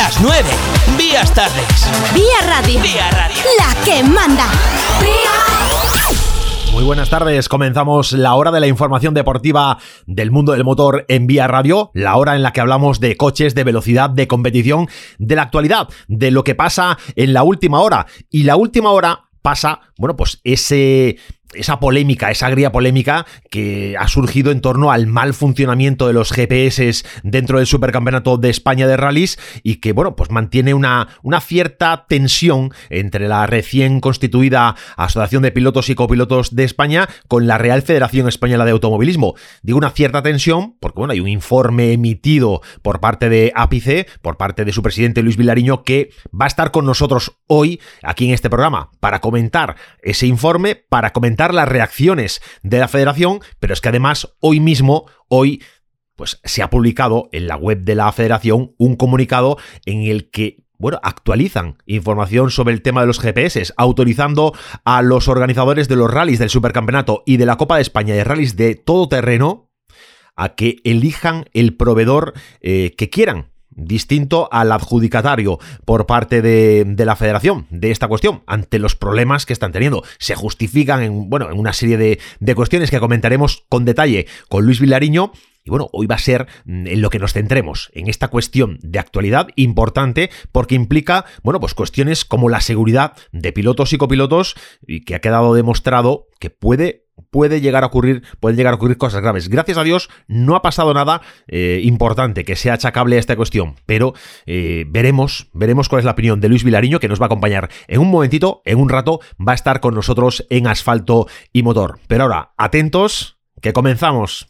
Las 9. Vías tardes. Vía Radio. Vía Radio. La que manda. Muy buenas tardes, comenzamos la hora de la información deportiva del mundo del motor en Vía Radio, la hora en la que hablamos de coches, de velocidad, de competición, de la actualidad, de lo que pasa en la última hora. Y la última hora pasa, bueno, pues ese esa polémica, esa agria polémica que ha surgido en torno al mal funcionamiento de los GPS dentro del Supercampeonato de España de rallies y que, bueno, pues mantiene una, una cierta tensión entre la recién constituida Asociación de Pilotos y Copilotos de España con la Real Federación Española de Automovilismo. Digo una cierta tensión porque, bueno, hay un informe emitido por parte de APICE, por parte de su presidente Luis Vilariño, que va a estar con nosotros hoy aquí en este programa para comentar ese informe, para comentar las reacciones de la federación, pero es que además hoy mismo, hoy pues se ha publicado en la web de la federación un comunicado en el que bueno, actualizan información sobre el tema de los GPS, autorizando a los organizadores de los rallies del Supercampeonato y de la Copa de España de rallies de todo terreno a que elijan el proveedor eh, que quieran distinto al adjudicatario por parte de, la federación de esta cuestión ante los problemas que están teniendo. Se justifican en, bueno, en una serie de, cuestiones que comentaremos con detalle con Luis Vilariño y bueno, hoy va a ser mm, en lo que nos centremos, en esta cuestión de actualidad importante porque implica, bueno, pues cuestiones como la seguridad de pilotos y copilotos y que ha quedado demostrado que puede puede llegar a ocurrir, pueden llegar a ocurrir cosas graves. Gracias a Dios no ha pasado nada eh, importante que sea achacable a esta cuestión, pero eh, veremos, veremos cuál es la opinión de Luis Vilariño que nos va a acompañar en un momentito, en un rato, va a estar con nosotros en asfalto y motor. Pero ahora, atentos, que comenzamos.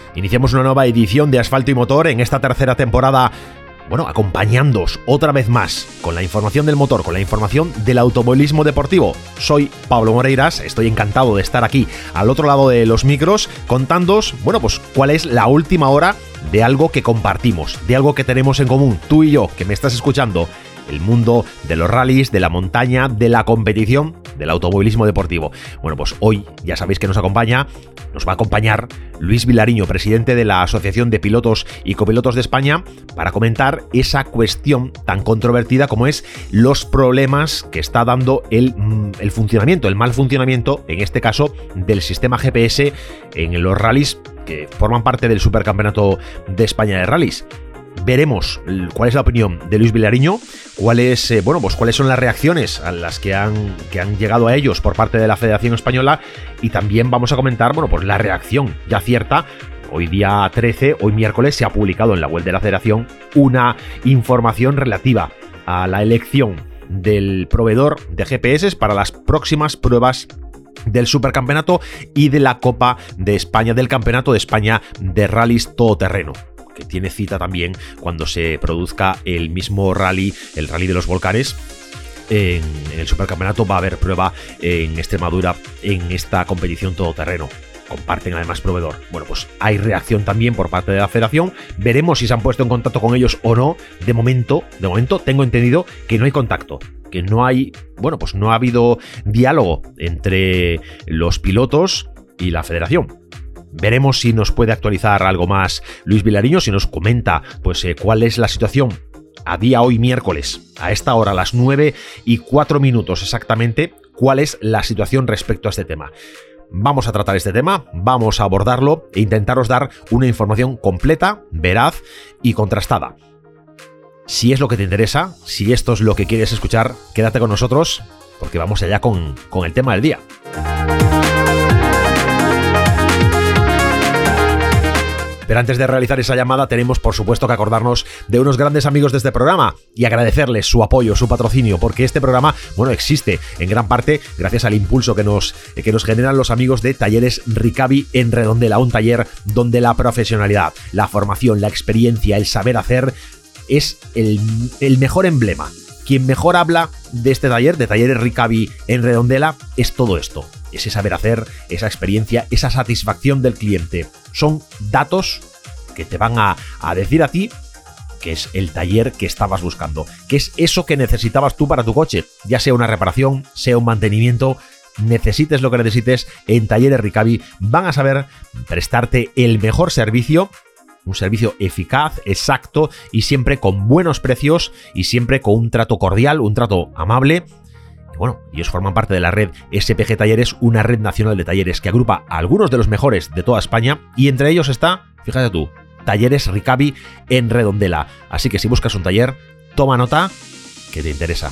Iniciamos una nueva edición de Asfalto y Motor en esta tercera temporada bueno, acompañándoos otra vez más con la información del motor, con la información del automovilismo deportivo. Soy Pablo Moreiras, estoy encantado de estar aquí al otro lado de los micros contándoos, bueno, pues cuál es la última hora de algo que compartimos, de algo que tenemos en común, tú y yo, que me estás escuchando el mundo de los rallies, de la montaña, de la competición, del automovilismo deportivo. Bueno, pues hoy ya sabéis que nos acompaña, nos va a acompañar Luis Vilariño, presidente de la Asociación de Pilotos y Copilotos de España, para comentar esa cuestión tan controvertida como es los problemas que está dando el, mm, funcionamiento, el mal funcionamiento, en este caso, del sistema GPS en los rallies que forman parte del Supercampeonato de España de Rallies veremos cuál es la opinión de Luis Vilariño, cuáles, eh, bueno, pues cuáles son las reacciones a las que han, que han llegado a ellos por parte de la Federación Española. Y también vamos a comentar, bueno, pues la reacción ya cierta. Hoy día 13, hoy miércoles, se ha publicado en la web de la Federación una información relativa a la elección del proveedor de GPS para las próximas pruebas del Supercampeonato y de la Copa de España, del Campeonato de España de Rallys Todoterreno que tiene cita también cuando se produzca el mismo rally, el rally de los volcanes, en, el supercampeonato va a haber prueba en Extremadura en esta competición todoterreno. Comparten además proveedor. Bueno, pues hay reacción también por parte de la federación. Veremos si se han puesto en contacto con ellos o no. De momento, de momento tengo entendido que no hay contacto que no hay, bueno, pues no ha habido diálogo entre los pilotos y la federación. Veremos si nos puede actualizar algo más Luis Vilariño, si nos comenta pues eh, cuál es la situación a día hoy miércoles, a esta hora, a las 9 y 4 minutos exactamente, cuál es la situación respecto a este tema. Vamos a tratar este tema, vamos a abordarlo e intentaros dar una información completa, veraz y contrastada. Si es lo que te interesa, si esto es lo que quieres escuchar, quédate con nosotros porque vamos allá con, con el tema del día. Pero antes de realizar esa llamada tenemos por supuesto que acordarnos de unos grandes amigos de este programa y agradecerles su apoyo, su patrocinio, porque este programa, bueno, existe en gran parte gracias al impulso que nos, que nos generan los amigos de Talleres Ricavi en Redondela, un taller donde la profesionalidad, la formación, la experiencia, el saber hacer es el, el mejor emblema quien mejor habla de este taller, de Talleres Ricavi en Redondela, es todo esto. Ese saber hacer, esa experiencia, esa satisfacción del cliente. Son datos que te van a, a decir a ti que es el taller que estabas buscando, que es eso que necesitabas tú para tu coche, ya sea una reparación, sea un mantenimiento, necesites lo que necesites, en Talleres Ricavi van a saber prestarte el mejor servicio un servicio eficaz, exacto y siempre con buenos precios y siempre con un trato cordial, un trato amable. Bueno, ellos forman parte de la red SPG Talleres, una red nacional de talleres que agrupa a algunos de los mejores de toda España y entre ellos está, fíjate tú, Talleres Ricavi en Redondela. Así que si buscas un taller, toma nota que te interesa.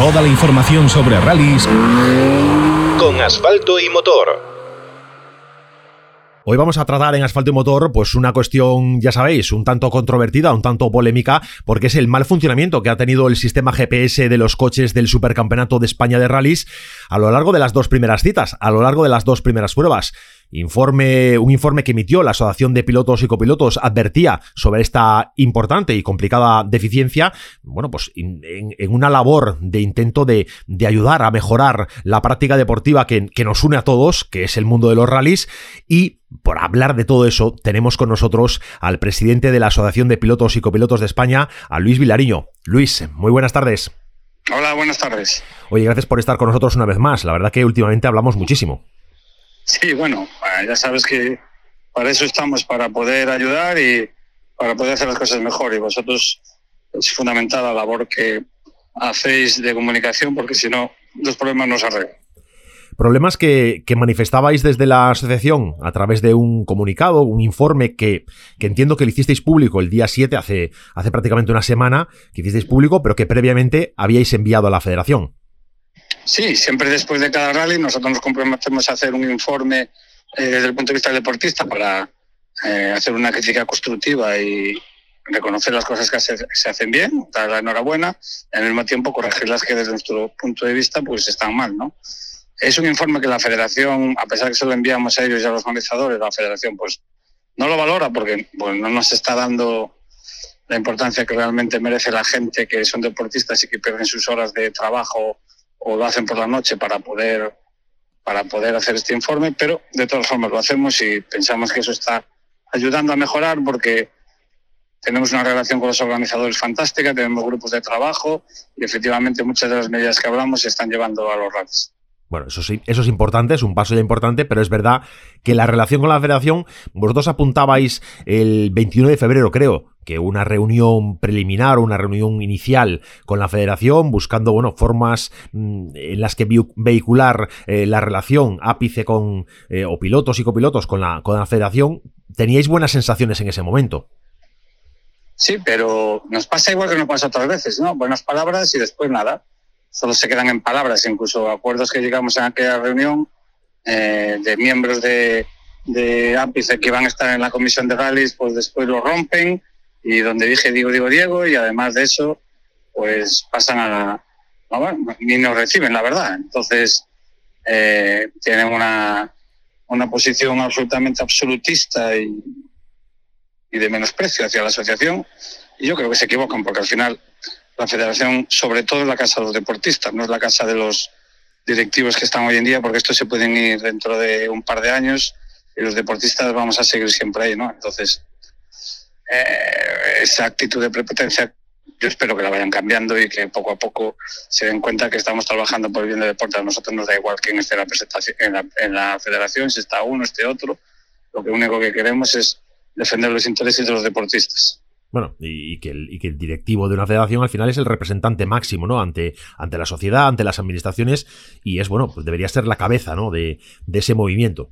Toda la información sobre rallies con asfalto y motor. Hoy vamos a tratar en Asfalto y Motor pues una cuestión, ya sabéis, un tanto controvertida, un tanto polémica, porque es el mal funcionamiento que ha tenido el sistema GPS de los coches del Supercampeonato de España de Rallys a lo largo de las dos primeras citas, a lo largo de las dos primeras pruebas. Informe, un informe que emitió la Asociación de Pilotos y Copilotos advertía sobre esta importante y complicada deficiencia, bueno, pues en, una labor de intento de, ayudar a mejorar la práctica deportiva que, que nos une a todos, que es el mundo de los rallies, y por hablar de todo eso, tenemos con nosotros al presidente de la Asociación de Pilotos y Copilotos de España, a Luis Vilariño. Luis, muy buenas tardes. Hola, buenas tardes. Oye, gracias por estar con nosotros una vez más. La verdad que últimamente hablamos muchísimo. Sí, bueno, eh, ya sabes que para eso estamos, para poder ayudar y para poder hacer las cosas mejor. Y vosotros es fundamental la labor que hacéis de comunicación, porque si no, los problemas no se arreglan. Problemas que, manifestabais desde la asociación a través de un comunicado, un informe que, que, entiendo que lo hicisteis público el día 7, hace, hace prácticamente una semana, que hicisteis público, pero que previamente habíais enviado a la federación. Sí, siempre después de cada rally nosotros nos comprometemos a hacer un informe eh, desde el punto de vista del deportista para eh, hacer una crítica constructiva y reconocer las cosas que se, hacen bien, dar la enhorabuena y al mismo tiempo corregir las que desde nuestro punto de vista pues están mal, ¿no? Es un informe que la federación, a pesar que se lo enviamos a ellos y a los organizadores, la federación pues no lo valora porque pues, no nos está dando la importancia que realmente merece la gente que son deportistas y que pierden sus horas de trabajo o lo hacen por la noche para poder, para poder hacer este informe, pero de todas formas lo hacemos y pensamos que eso está ayudando a mejorar porque tenemos una relación con los organizadores fantástica, tenemos grupos de trabajo y efectivamente muchas de las medidas que hablamos se están llevando a los rallies. Bueno, eso sí, eso es importante, es un paso ya importante, pero es verdad que la relación con la federación, vosotros apuntabais el 21 de febrero, creo, que una reunión preliminar o una reunión inicial con la federación, buscando, bueno, formas mm, en las que vehicular eh, la relación ápice con, eh, o pilotos y copilotos con la, con la federación, teníais buenas sensaciones en ese momento. Sí, pero nos pasa igual que nos pasa otras veces, ¿no? Buenas palabras y después nada solo se quedan en palabras, incluso acuerdos que llegamos en aquella reunión eh, de miembros de, de ápice que van a estar en la comisión de rallies, pues después lo rompen y donde dije digo, digo, Diego y además de eso, pues pasan a... No, ni nos reciben, la verdad. Entonces, eh, tienen una, una posición absolutamente absolutista y, y de menosprecio hacia la asociación. Y yo creo que se equivocan porque al final la federación, sobre todo es la casa de los deportistas, no es la casa de los directivos que están hoy en día, porque estos se pueden ir dentro de un par de años y los deportistas vamos a seguir siempre ahí, ¿no? Entonces, eh, esa actitud de prepotencia yo espero que la vayan cambiando y que poco a poco se den cuenta que estamos trabajando por el bien del deporte. A nosotros nos da igual quién esté en la, presentación, en la, en la federación, si está uno, esté otro. Lo que único que queremos es defender los intereses de los deportistas. Bueno, y, que el, y, que el, directivo de una federación al final es el representante máximo, ¿no? Ante, ante la sociedad, ante las administraciones, y es, bueno, pues debería ser la cabeza, ¿no? De, de ese movimiento.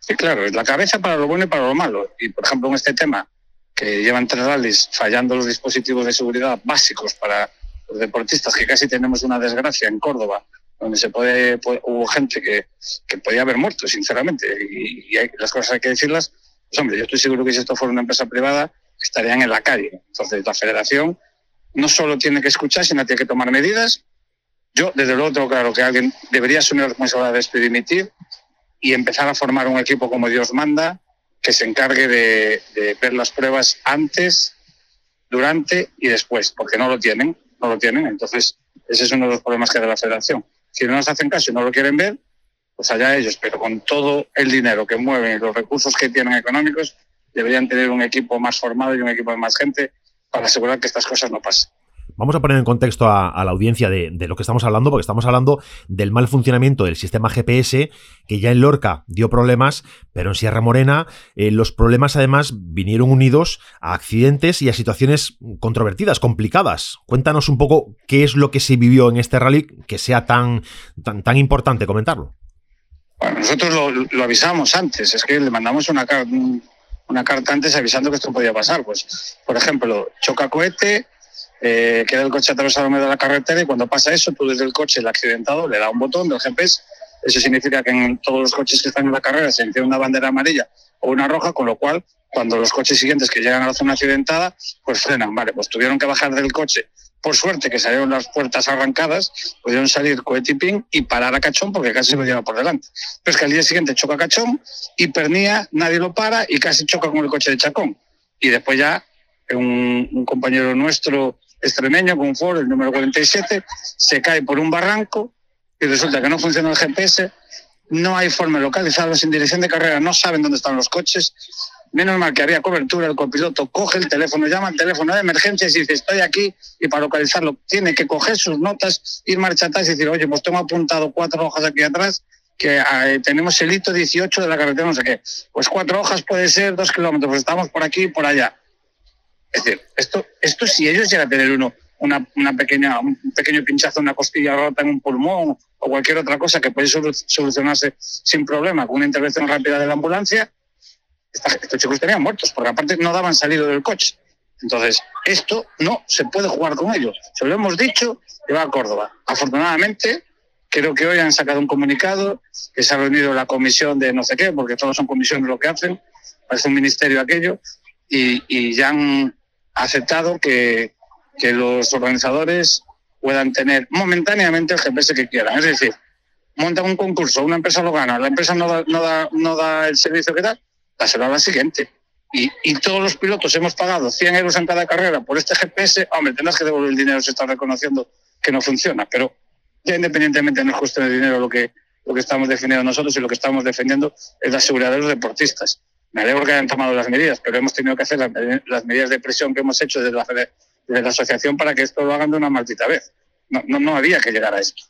Sí, claro, es la cabeza para lo bueno y para lo malo. Y, por ejemplo, en este tema, que llevan tres rallies fallando los dispositivos de seguridad básicos para los deportistas, que casi tenemos una desgracia en Córdoba, donde se puede, puede hubo gente que, que, podía haber muerto, sinceramente, y, y hay, las cosas hay que decirlas. Pues hombre, yo estoy seguro que si esto fuera una empresa privada, estarían en la calle. Entonces, la federación no solo tiene que escuchar, sino tiene que tomar medidas. Yo, desde luego, tengo claro que alguien debería asumir la responsabilidad de esto y dimitir y empezar a formar un equipo como Dios manda, que se encargue de, ver las pruebas antes, durante y después, porque no lo tienen, no lo tienen. Entonces, ese es uno de los problemas que de la federación. Si no nos hacen caso y no lo quieren ver, pues allá ellos, pero con todo el dinero que mueven y los recursos que tienen económicos, deberían tener un equipo más formado y un equipo de más gente para asegurar que estas cosas no pasen. Vamos a poner en contexto a, la audiencia de, de, lo que estamos hablando, porque estamos hablando del mal funcionamiento del sistema GPS, que ya en Lorca dio problemas, pero en Sierra Morena eh, los problemas además vinieron unidos a accidentes y a situaciones controvertidas, complicadas. Cuéntanos un poco qué es lo que se vivió en este rally que sea tan, tan, tan importante comentarlo. Bueno, nosotros lo, lo, avisamos antes, es que le mandamos una, una carta antes avisando que esto podía pasar. Pues, por ejemplo, choca cohete, eh, queda el coche atravesado en medio de la carretera y cuando pasa eso, tú desde el coche, el accidentado, le da un botón del GPS. Eso significa que en todos los coches que están en la carrera se enciende una bandera amarilla o una roja, con lo cual, cuando los coches siguientes que llegan a la zona accidentada, pues frenan. Vale, pues tuvieron que bajar del coche. Por suerte que salieron las puertas arrancadas, pudieron salir cohetipín y parar a Cachón porque casi lo lleva por delante. Pero es que al día siguiente choca Cachón y Pernía, nadie lo para y casi choca con el coche de Chacón. Y después ya un, un compañero nuestro extremeño con Ford, el número 47, se cae por un barranco y resulta que no funciona el GPS, no hay forma de localizarlos en dirección de carrera, no saben dónde están los coches. Menos mal que había cobertura, el copiloto coge el teléfono, llama al teléfono de emergencias y dice, estoy aquí, y para localizarlo tiene que coger sus notas, ir marcha atrás y decir, oye, pues tengo apuntado cuatro hojas aquí atrás, que eh, tenemos el hito 18 de la carretera, no sé qué. Pues cuatro hojas puede ser dos kilómetros, pues estamos por aquí y por allá. Es decir, esto, esto si ellos llegan a tener uno, una, una, pequeña, un pequeño pinchazo, una costilla rota en un pulmón o cualquier otra cosa que puede solucionarse sin problema con una intervención rápida de la ambulancia, estos chicos estarían muertos, porque aparte no daban salido del coche. Entonces, esto no se puede jugar con ellos. Se lo hemos dicho y va a Córdoba. Afortunadamente, creo que hoy han sacado un comunicado que se ha reunido la comisión de no sé qué, porque todos son comisiones lo que hacen, parece un ministerio aquello, y, y ya han aceptado que, que los organizadores puedan tener momentáneamente el GPS que quieran. Es decir, montan un concurso, una empresa lo gana, la empresa no da, no da, no da el servicio que da, dáselo a la siguiente. Y, y, todos los pilotos hemos pagado 100 euros en cada carrera por este GPS, hombre, tendrás que devolver el dinero si estás reconociendo que no funciona, pero ya independientemente no es cuestión de dinero lo que, lo que estamos defendiendo nosotros y lo que estamos defendiendo es la seguridad de los deportistas. Me alegro que hayan tomado las medidas, pero hemos tenido que hacer las, medidas de presión que hemos hecho desde la, asociación para que esto lo hagan de una maldita vez. No, no, no había que llegar a esto.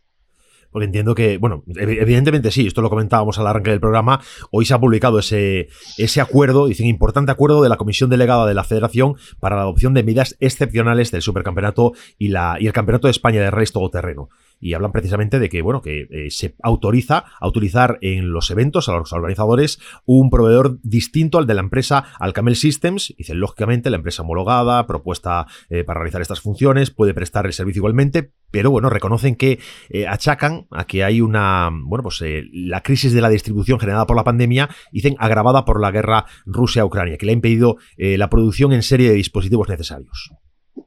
Porque entiendo que, bueno, evidentemente sí, esto lo comentábamos al arranque del programa. Hoy se ha publicado ese, ese acuerdo, dicen importante acuerdo de la Comisión Delegada de la Federación para la adopción de medidas excepcionales del Supercampeonato y, la, y el Campeonato de España de Reyes Todoterreno y hablan precisamente de que, bueno, que eh, se autoriza a utilizar en los eventos, a los organizadores, un proveedor distinto al de la empresa Alcamel Systems. Dicen, lógicamente, la empresa homologada, propuesta eh, para realizar estas funciones, puede prestar el servicio igualmente, pero bueno, reconocen que eh, achacan a que hay una, bueno, pues la crisis de la distribución generada por la pandemia, dicen, agravada por la guerra Rusia-Ucrania, que le ha impedido la producción en serie de dispositivos necesarios.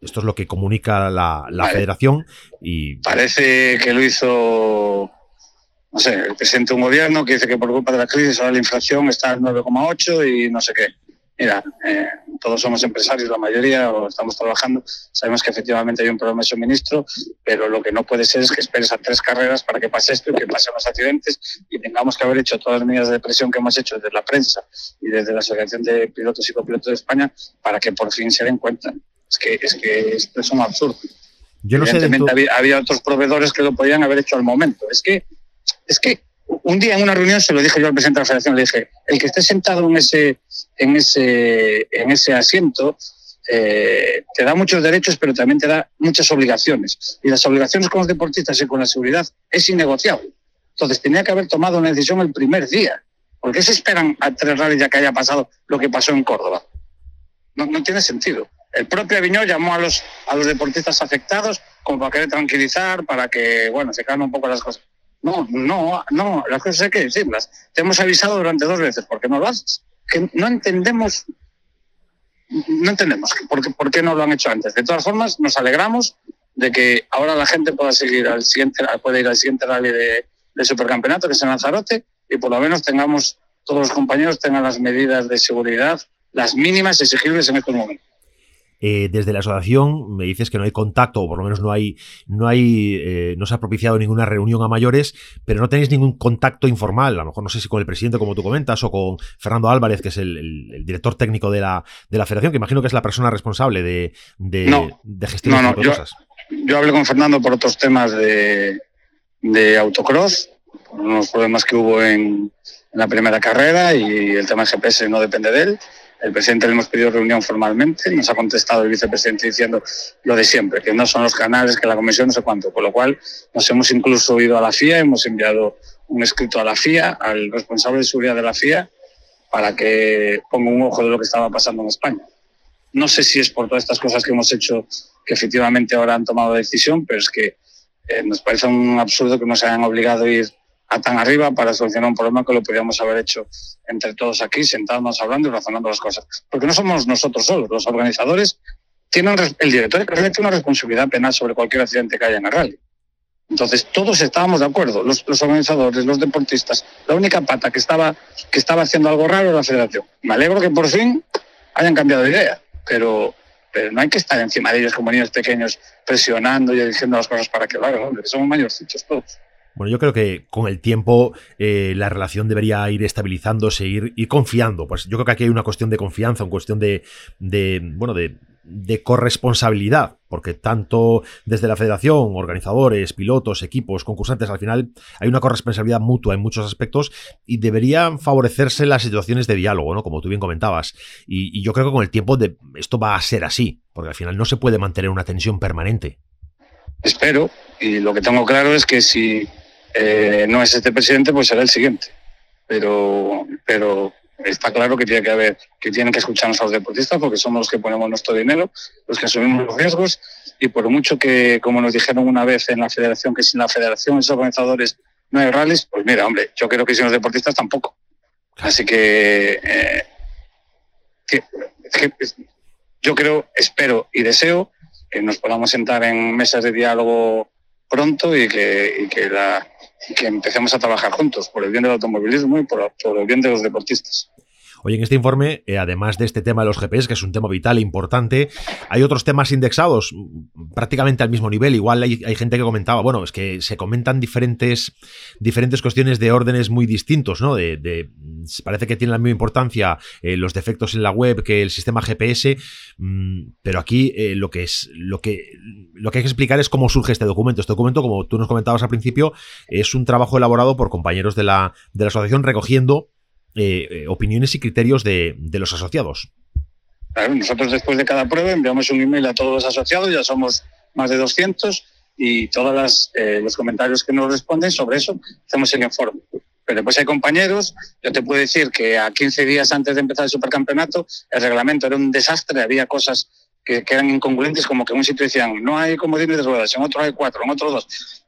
Esto es lo que comunica la, la Vale. federación y... Parece que lo hizo no sé, el presidente de un gobierno que dice que por culpa de la crisis ahora la inflación está al 9,8 y no sé qué. Mira, eh, todos somos empresarios, la mayoría, o estamos trabajando, sabemos que efectivamente hay un problema de suministro, pero lo que no puede ser es que esperes a tres carreras para que pase esto y que pasen los accidentes y tengamos que haber hecho todas las medidas de presión que hemos hecho desde la prensa y desde la Asociación de Pilotos y Copilotos de España para que por fin se den cuenta. Es que, es que esto es un absurdo. Yo no sé había, había, otros proveedores que lo podían haber hecho al momento. Es que, es que un día en una reunión se lo dije yo al presidente de la federación, le dije, el que esté sentado en ese, en ese, en ese asiento eh, te da muchos derechos, pero también te da muchas obligaciones. Y las obligaciones con los deportistas y con la seguridad es innegociable. Entonces tenía que haber tomado una decisión el primer día. ¿Por qué se esperan a tres rallies ya que haya pasado lo que pasó en Córdoba? No, no tiene sentido. El propio Aviñó llamó a los, a los deportistas afectados como para querer tranquilizar, para que, bueno, se calmen un poco las cosas. No, no, no, las cosas hay que decirlas. Te hemos avisado durante dos veces, ¿por qué no lo haces? Que no entendemos, no entendemos por qué, no lo han hecho antes. De todas formas, nos alegramos de que ahora la gente pueda seguir al siguiente, puede ir al siguiente rally de, de supercampeonato, que es en Lanzarote, y por lo menos tengamos, todos los compañeros tengan las medidas de seguridad, las mínimas exigibles en estos momentos. Eh, desde la asociación me dices que no hay contacto, o por lo menos no hay, no hay, eh, no se ha propiciado ninguna reunión a mayores, pero no tenéis ningún contacto informal, a lo mejor no sé si con el presidente, como tú comentas, o con Fernando Álvarez, que es el, director técnico de la, de la federación, que imagino que es la persona responsable de, de, no, de gestionar no, yo, cosas. Yo hablé con Fernando por otros temas de, de autocross, por unos problemas que hubo en, en la primera carrera y el tema GPS no depende de él. El presidente le hemos pedido reunión formalmente, nos ha contestado el vicepresidente diciendo lo de siempre, que no son los canales, que la comisión no sé cuánto, con lo cual nos hemos incluso ido a la FIA, hemos enviado un escrito a la FIA, al responsable de seguridad de la FIA, para que ponga un ojo de lo que estaba pasando en España. No sé si es por todas estas cosas que hemos hecho que efectivamente ahora han tomado decisión, pero es que eh, nos parece un absurdo que nos hayan obligado a ir a tan arriba para solucionar un problema que lo podríamos haber hecho entre todos aquí, sentándonos hablando y razonando las cosas. Porque no somos nosotros solos, los organizadores tienen, el director de tiene una responsabilidad penal sobre cualquier accidente que haya en el rally. Entonces, todos estábamos de acuerdo, los, los, organizadores, los deportistas. La única pata que estaba, que estaba haciendo algo raro era la federación. Me alegro que por fin hayan cambiado de idea, pero, pero no hay que estar encima de ellos como niños pequeños presionando y diciendo las cosas para que lo hagan, hombre, somos mayorcitos todos. Bueno, yo creo que con el tiempo eh, la relación debería ir estabilizándose, ir, ir, confiando. Pues yo creo que aquí hay una cuestión de confianza, una cuestión de, bueno, de, corresponsabilidad, porque tanto desde la federación, organizadores, pilotos, equipos, concursantes, al final hay una corresponsabilidad mutua en muchos aspectos y deberían favorecerse las situaciones de diálogo, ¿no? Como tú bien comentabas. Y, yo creo que con el tiempo esto va a ser así, porque al final no se puede mantener una tensión permanente. Espero, y lo que tengo claro es que si eh, no es este presidente, pues será el siguiente. Pero, pero está claro que tiene que haber, que tienen que escucharnos a los deportistas porque somos los que ponemos nuestro dinero, los que asumimos los riesgos y por mucho que, como nos dijeron una vez en la federación, que sin la federación, esos organizadores no hay rallies, pues mira, hombre, yo creo que sin los deportistas tampoco. Así que, eh, que, que yo creo, espero y deseo que nos podamos sentar en mesas de diálogo pronto y que, y que la, que empecemos a trabajar juntos por el bien del automovilismo y por, por el bien de los deportistas. Oye, en este informe, eh, además de este tema de los GPS, que es un tema vital e importante, hay otros temas indexados mm, prácticamente al mismo nivel. Igual hay, gente que comentaba, bueno, es que se comentan diferentes, diferentes cuestiones de órdenes muy distintos, ¿no? De parece que tienen la misma importancia eh, los defectos en la web que el sistema GPS, mmm, pero aquí eh, lo que es lo que lo que hay que explicar es cómo surge este documento. Este documento, como tú nos comentabas al principio, es un trabajo elaborado por compañeros de la, de la asociación recogiendo eh, eh, opiniones y criterios de, de los asociados. Nosotros después de cada prueba enviamos un email a todos los asociados, ya somos más de 200 y todos eh, los comentarios que nos responden sobre eso hacemos el informe. Pero después hay compañeros, yo te puedo decir que a 15 días antes de empezar el supercampeonato el reglamento era un desastre, había cosas que, que eran incongruentes, como que en un sitio decían no hay comodines de ruedas, en otro hay cuatro, en otro dos.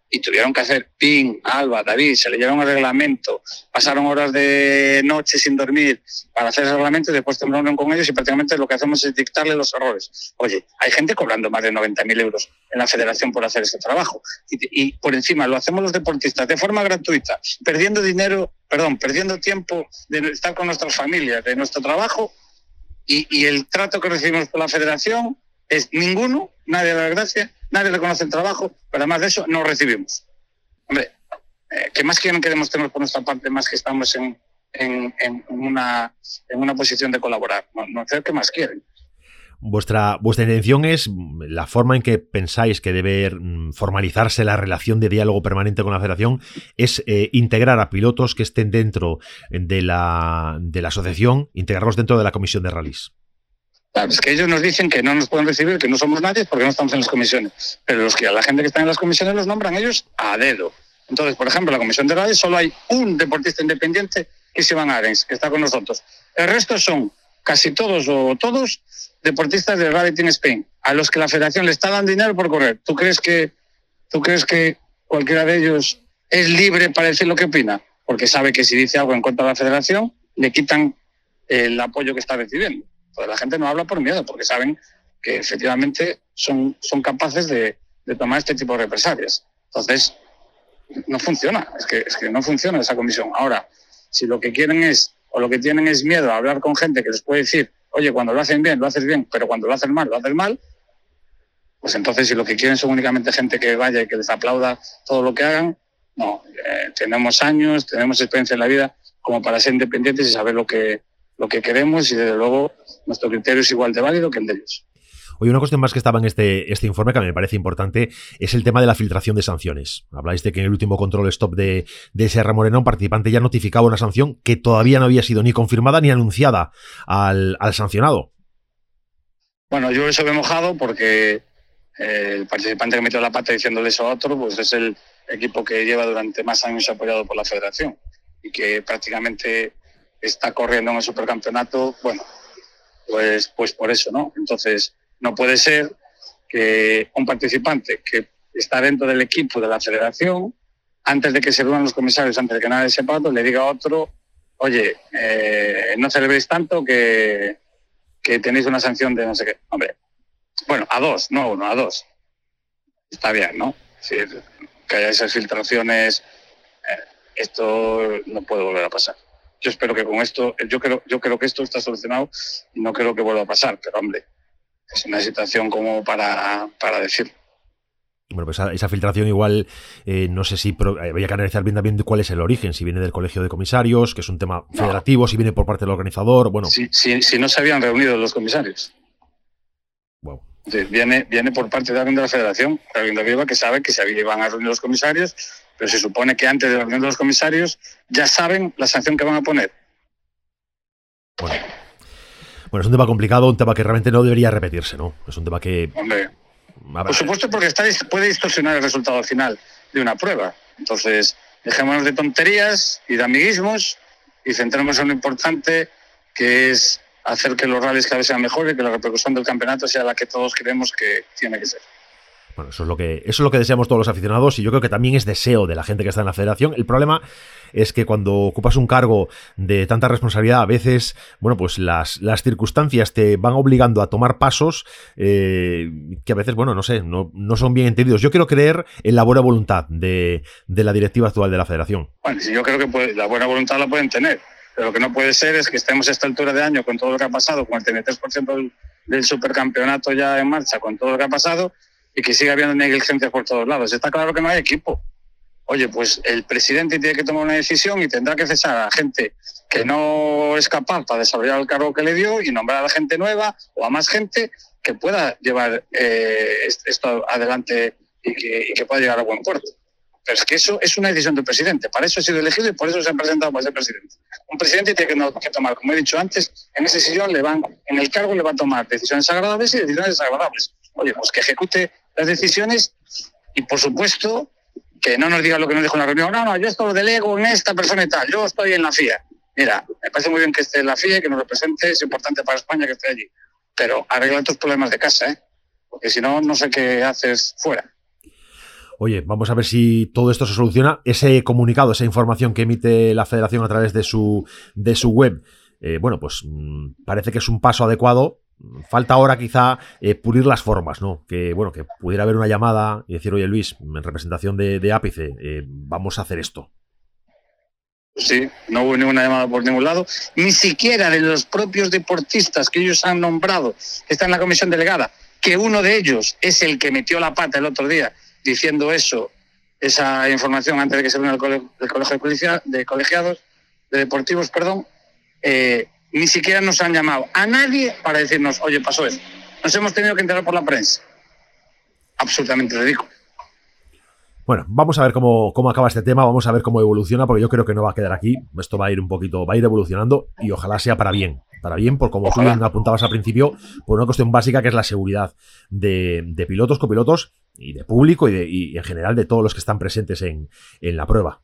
Y tuvieron que hacer PIN, Alba, David, se leyeron el reglamento, pasaron horas de noche sin dormir para hacer el reglamento y después terminaron con ellos y prácticamente lo que hacemos es dictarle los errores. Oye, hay gente cobrando más de 90.000 euros en la federación por hacer este trabajo y, por encima lo hacemos los deportistas de forma gratuita, perdiendo dinero, perdón, perdiendo tiempo de estar con nuestras familias, de nuestro trabajo y, y el trato que recibimos por la federación es ninguno, nadie da la gracia nadie reconoce el trabajo, pero además de eso no recibimos. Hombre, eh, ¿qué más quieren que demostremos por nuestra parte más que estamos en, en, una, en una posición de colaborar? No, no sé qué más quieren. Vuestra, vuestra intención es la forma en que pensáis que debe mm, formalizarse la relación de diálogo permanente con la federación es eh, integrar a pilotos que estén dentro de la, de la asociación, integrarlos dentro de la comisión de rallies. Claro, es que ellos nos dicen que no nos pueden recibir, que no somos nadie porque no estamos en las comisiones. Pero los que a la gente que está en las comisiones los nombran ellos a dedo. Entonces, por ejemplo, en la comisión de rally solo hay un deportista independiente que es Iván Arens, que está con nosotros. El resto son casi todos o todos deportistas de Rally Team Spain, a los que la federación le está dando dinero por correr. ¿Tú crees que, tú crees que cualquiera de ellos es libre para decir lo que opina? Porque sabe que si dice algo en contra de la federación, le quitan el apoyo que está recibiendo. Pues la gente no habla por miedo, porque saben que efectivamente son, son capaces de, de tomar este tipo de represalias. Entonces, no funciona, es que, es que no funciona esa comisión. Ahora, si lo que quieren es, o lo que tienen es miedo a hablar con gente que les puede decir, oye, cuando lo hacen bien, lo haces bien, pero cuando lo hacen mal, lo haces mal, pues entonces si lo que quieren son únicamente gente que vaya y que les aplauda todo lo que hagan, no, eh, tenemos años, tenemos experiencia en la vida como para ser independientes y saber lo que, lo que queremos y desde luego nuestro criterio es igual de válido que el de ellos. Oye, una cuestión más que estaba en este, este informe que a mí me parece importante es el tema de la filtración de sanciones. Habláis de que en el último control stop de, de Serra Moreno un participante ya notificaba una sanción que todavía no había sido ni confirmada ni anunciada al, al sancionado. Bueno, yo eso me he mojado porque eh, el participante que metió la pata diciéndole eso a otro, pues es el equipo que lleva durante más años apoyado por la federación y que prácticamente está corriendo en el supercampeonato, bueno, pues, pues por eso, ¿no? Entonces, no puede ser que un participante que está dentro del equipo de la federación, antes de que se reúnan los comisarios, antes de que nadie sepa, le diga a otro, oye, eh, no celebréis tanto que, que tenéis una sanción de no sé qué. Hombre, bueno, a dos, no a uno, a dos. Está bien, ¿no? Si que haya esas filtraciones, eh, esto no puede volver a pasar yo espero que con esto, yo creo, yo creo que esto está solucionado y no creo que vuelva a pasar, pero hombre, es una situación como para, para decir. Bueno, pues esa, esa filtración igual, eh, no sé si pro, habría que analizar bien también cuál es el origen, si viene del colegio de comisarios, que es un tema federativo, no. si viene por parte del organizador, bueno. Si, si, si no se habían reunido los comisarios. Wow. Viene, viene por parte de alguien de la federación, alguien de arriba que sabe que se iban a reunir los comisarios pero se supone que antes de la reunión de los comisarios ya saben la sanción que van a poner. Bueno. Bueno, es un tema complicado, un tema que realmente no debería repetirse, ¿no? Es un tema que... Hombre, por supuesto porque está, puede distorsionar el resultado final de una prueba. Entonces, dejémonos de tonterías y de amiguismos y centrémonos en lo importante, que es hacer que los rallies cada vez sean mejores y que la repercusión del campeonato sea la que todos creemos que tiene que ser. Bueno, eso es lo que eso es lo que deseamos todos los aficionados y yo creo que también es deseo de la gente que está en la federación. El problema es que cuando ocupas un cargo de tanta responsabilidad, a veces, bueno, pues las, las circunstancias te van obligando a tomar pasos eh, que a veces, bueno, no sé, no, no, son bien entendidos. Yo quiero creer en la buena voluntad de, de la directiva actual de la federación. Bueno, sí, yo creo que puede, la buena voluntad la pueden tener, pero lo que no puede ser es que estemos a esta altura de año con todo lo que ha pasado, con el 33% del, del supercampeonato ya en marcha, con todo lo que ha pasado y que siga habiendo negligencias por todos lados. Está claro que no hay equipo. Oye, pues el presidente tiene que tomar una decisión y tendrá que cesar a gente que no es capaz para desarrollar el cargo que le dio y nombrar a gente nueva o a más gente que pueda llevar eh, esto adelante y que, pueda llegar a buen puerto. Pero es que eso es una decisión del presidente. Para eso ha sido elegido y por eso se ha presentado para ser presidente. Un presidente tiene que, que tomar, como he dicho antes, en ese sillón le van, en el cargo le va a tomar decisiones agradables y decisiones desagradables. Oye, pues que ejecute las decisiones y, por supuesto, que no nos diga lo que nos dijo en la reunión. No, no, yo esto lo delego en esta persona y tal. Yo estoy en la FIA. Mira, me parece muy bien que esté en la FIA y que nos represente. Es importante para España que esté allí. Pero arregla tus problemas de casa, ¿eh? Porque si no, no sé qué haces fuera. Oye, vamos a ver si todo esto se soluciona. Ese comunicado, esa información que emite la federación a través de su, de su web, eh, bueno, pues mm, parece que es un paso adecuado. Falta ahora quizá eh, pulir las formas, ¿no? Que bueno, que pudiera haber una llamada y decir, oye Luis, en representación de, Ápice, eh, vamos a hacer esto. Sí, no hubo ninguna llamada por ningún lado, ni siquiera de los propios deportistas que ellos han nombrado, que están en la comisión delegada, que uno de ellos es el que metió la pata el otro día diciendo eso, esa información antes de que se reúna el, colegio, de, colegiados, de deportivos, perdón, eh, ni siquiera nos han llamado a nadie para decirnos, oye, pasó esto. Nos hemos tenido que enterar por la prensa. Absolutamente ridículo. Bueno, vamos a ver cómo, cómo, acaba este tema, vamos a ver cómo evoluciona, porque yo creo que no va a quedar aquí. Esto va a ir un poquito, va a ir evolucionando y ojalá sea para bien. Para bien, por como tú tú apuntabas al principio, por una cuestión básica que es la seguridad de, pilotos, copilotos y de público y, de, en general de todos los que están presentes en, en la prueba.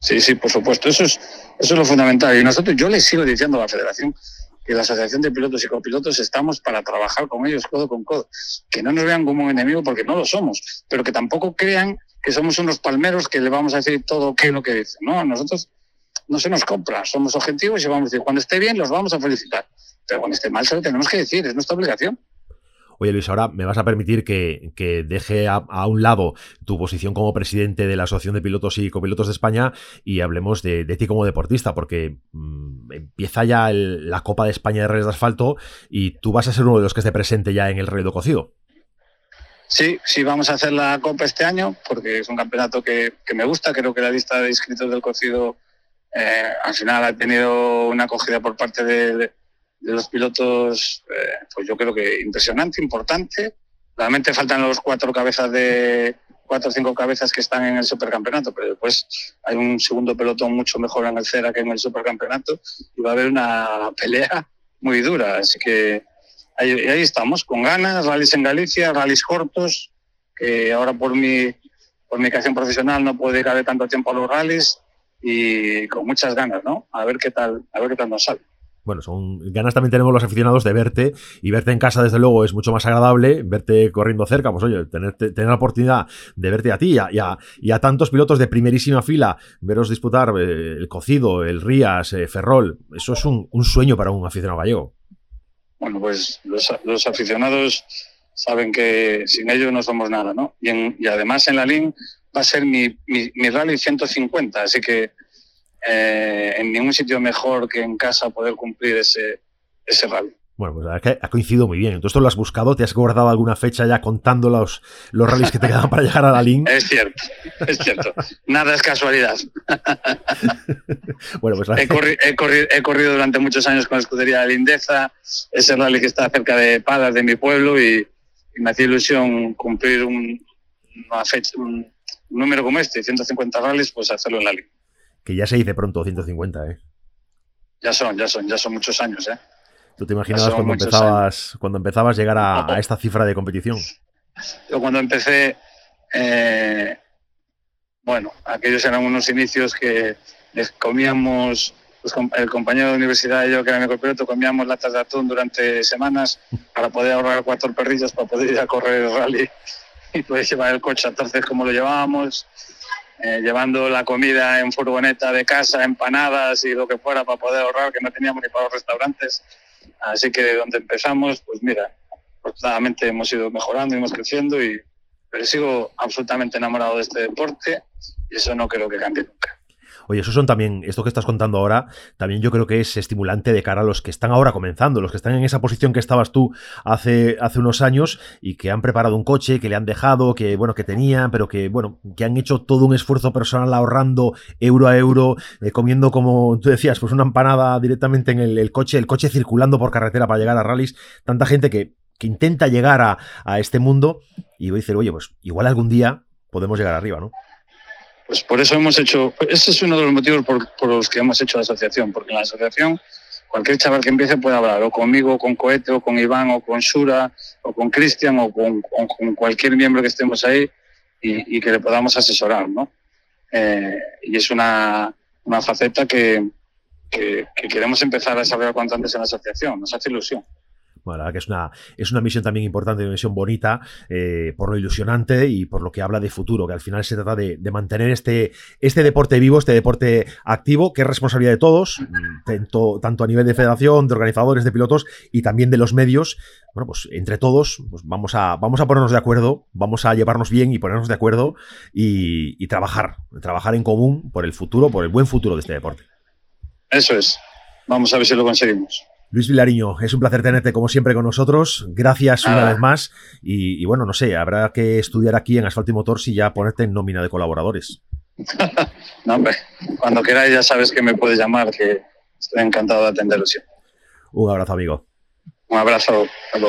Sí, sí, por supuesto. Eso es, eso es lo fundamental. Y nosotros, yo le sigo diciendo a la federación que la Asociación de Pilotos y Copilotos estamos para trabajar con ellos codo con codo. Que no nos vean como un enemigo porque no lo somos, pero que tampoco crean que somos unos palmeros que le vamos a decir todo lo que dicen. No, a nosotros no se nos compra, somos objetivos y vamos a decir, cuando esté bien los vamos a felicitar, pero cuando esté mal se lo tenemos que decir, es nuestra obligación. Oye Luis, ahora me vas a permitir que, deje a, un lado tu posición como presidente de la Asociación de Pilotos y Copilotos de España y hablemos de, ti como deportista, porque mm, empieza ya la Copa de España de Redes de Asfalto y tú vas a ser uno de los que esté presente ya en el Rey Cocido. Sí, sí, vamos a hacer la Copa este año porque es un campeonato que, me gusta. Creo que la lista de inscritos del cocido eh, al final ha tenido una acogida por parte de de los pilotos, eh, pues yo creo que impresionante, importante. Realmente faltan los cuatro cabezas de cuatro o cinco cabezas que están en el supercampeonato, pero después hay un segundo pelotón mucho mejor en el Cera que en el supercampeonato y va a haber una pelea muy dura. Así que ahí, estamos, con ganas, rallies en Galicia, rallies cortos, que ahora por mi, por mi profesional no puedo dedicarle tanto tiempo a los rallies y con muchas ganas, ¿no? A ver qué tal, a ver qué tal nos sale bueno, son ganas también tenemos los aficionados de verte y verte en casa desde luego es mucho más agradable, verte corriendo cerca, pues oye, tener, tener la oportunidad de verte a ti y a, y a, tantos pilotos de primerísima fila, veros disputar eh, el Cocido, el Rías, eh, Ferrol, eso es un, sueño para un aficionado gallego. Bueno, pues los, aficionados saben que sin ellos no somos nada, ¿no? Y, además en la LIN va a ser mi, mi, mi rally 150, así que eh, en ningún sitio mejor que en casa poder cumplir ese, ese rally. Bueno, pues ha coincidido muy bien. Entonces, ¿tú lo has buscado? ¿Te has guardado alguna fecha ya contando los, los rallies que te quedan para llegar a la link? Es cierto, es cierto. Nada es casualidad. bueno, pues he, corrido, durante muchos años con la escudería de Lindeza, ese rally que está cerca de Palas, de mi pueblo, y, me hacía ilusión cumplir un, una fecha, un, número como este, 150 rallies, pues hacerlo en la link. Que ya se dice pronto 150, ¿eh? Ya son, ya son, ya son muchos años, ¿eh? ¿Tú te imaginabas cuando empezabas, cuando empezabas a llegar a, esta cifra de competición? Yo cuando empecé, eh, bueno, aquellos eran unos inicios que comíamos, pues, el compañero de universidad y yo, que era mi copiloto, comíamos latas de atún durante semanas para poder ahorrar cuatro perrillos para poder ir a correr el rally y poder llevar el coche entonces como lo llevábamos eh, llevando la comida en furgoneta de casa, empanadas y lo que fuera para poder ahorrar, que no teníamos ni para los restaurantes. Así que de donde empezamos, pues mira, afortunadamente hemos ido mejorando, hemos creciendo y pero sigo absolutamente enamorado de este deporte y eso no creo que cambie nunca. Oye, eso son también, esto que estás contando ahora, también yo creo que es estimulante de cara a los que están ahora comenzando, los que están en esa posición que estabas tú hace, hace unos años y que han preparado un coche, que le han dejado, que bueno, que tenían, pero que bueno, que han hecho todo un esfuerzo personal ahorrando euro a euro, eh, comiendo como tú decías, pues una empanada directamente en el, coche, el coche circulando por carretera para llegar a rallies, tanta gente que, que intenta llegar a, a este mundo y voy a decir, oye, pues igual algún día podemos llegar arriba, ¿no? Pues por eso hemos hecho, ese es uno de los motivos por, los que hemos hecho la asociación, porque en la asociación cualquier chaval que empiece puede hablar, o conmigo, o con Cohete, o con Iván, o con Sura, o con Cristian, o con, cualquier miembro que estemos ahí y, que le podamos asesorar, ¿no? Eh, y es una, una faceta que, que, queremos empezar a desarrollar cuanto antes en la asociación, nos hace ilusión. Bueno, la verdad que es una, es una misión también importante, una misión bonita, eh, por lo ilusionante y por lo que habla de futuro, que al final se trata de, mantener este, este deporte vivo, este deporte activo, que es responsabilidad de todos, tanto, tanto a nivel de federación, de organizadores, de pilotos y también de los medios. Bueno, pues entre todos pues vamos, a, vamos a ponernos de acuerdo, vamos a llevarnos bien y ponernos de acuerdo y, y trabajar, trabajar en común por el futuro, por el buen futuro de este deporte. Eso es. Vamos a ver si lo conseguimos. Luis Vilariño, es un placer tenerte como siempre con nosotros. Gracias una vez más. Y, bueno, no sé, habrá que estudiar aquí en Asfalto y Motor si ya ponerte en nómina de colaboradores. no, hombre, cuando queráis ya sabes que me puedes llamar, que estoy encantado de atenderos. Un abrazo, amigo. Un abrazo. Hasta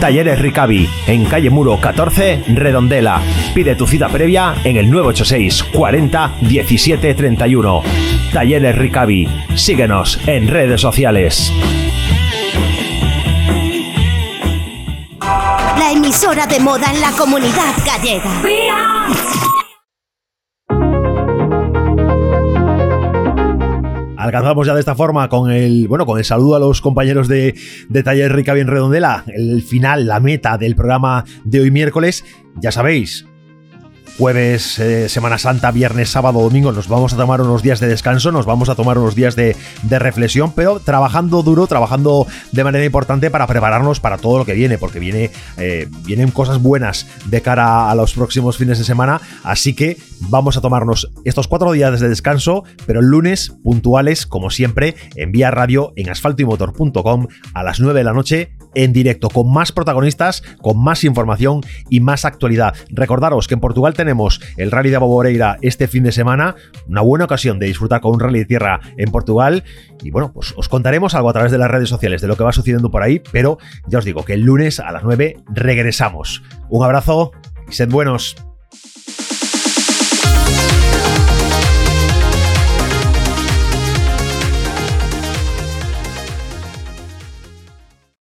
Talleres Ricavi, en calle Muro 14, Redondela. Pide tu cita previa en el 986 40 17 31. Talleres Ricavi. Síguenos en redes sociales. La emisora de moda en la comunidad gallega. Alcanzamos ya de esta forma con el, bueno, con el saludo a los compañeros de, de Taller Rica Bien Redondela, el final, la meta del programa de hoy miércoles. Ya sabéis, jueves, eh, Semana Santa, viernes, sábado, domingo, nos vamos a tomar unos días de descanso, nos vamos a tomar unos días de, reflexión, pero trabajando duro, trabajando de manera importante para prepararnos para todo lo que viene, porque viene, eh, vienen cosas buenas de cara a los próximos fines de semana, así que vamos a tomarnos estos cuatro días de descanso, pero el lunes puntuales, como siempre, en vía radio en asfaltoymotor.com a las 9 de la noche en directo, con más protagonistas, con más información y más actualidad. Recordaros que en Portugal tenemos el Rally de Aboboreira este fin de semana, una buena ocasión de disfrutar con un rally de tierra en Portugal. Y bueno, pues os contaremos algo a través de las redes sociales de lo que va sucediendo por ahí, pero ya os digo que el lunes a las 9 regresamos. Un abrazo y sed buenos.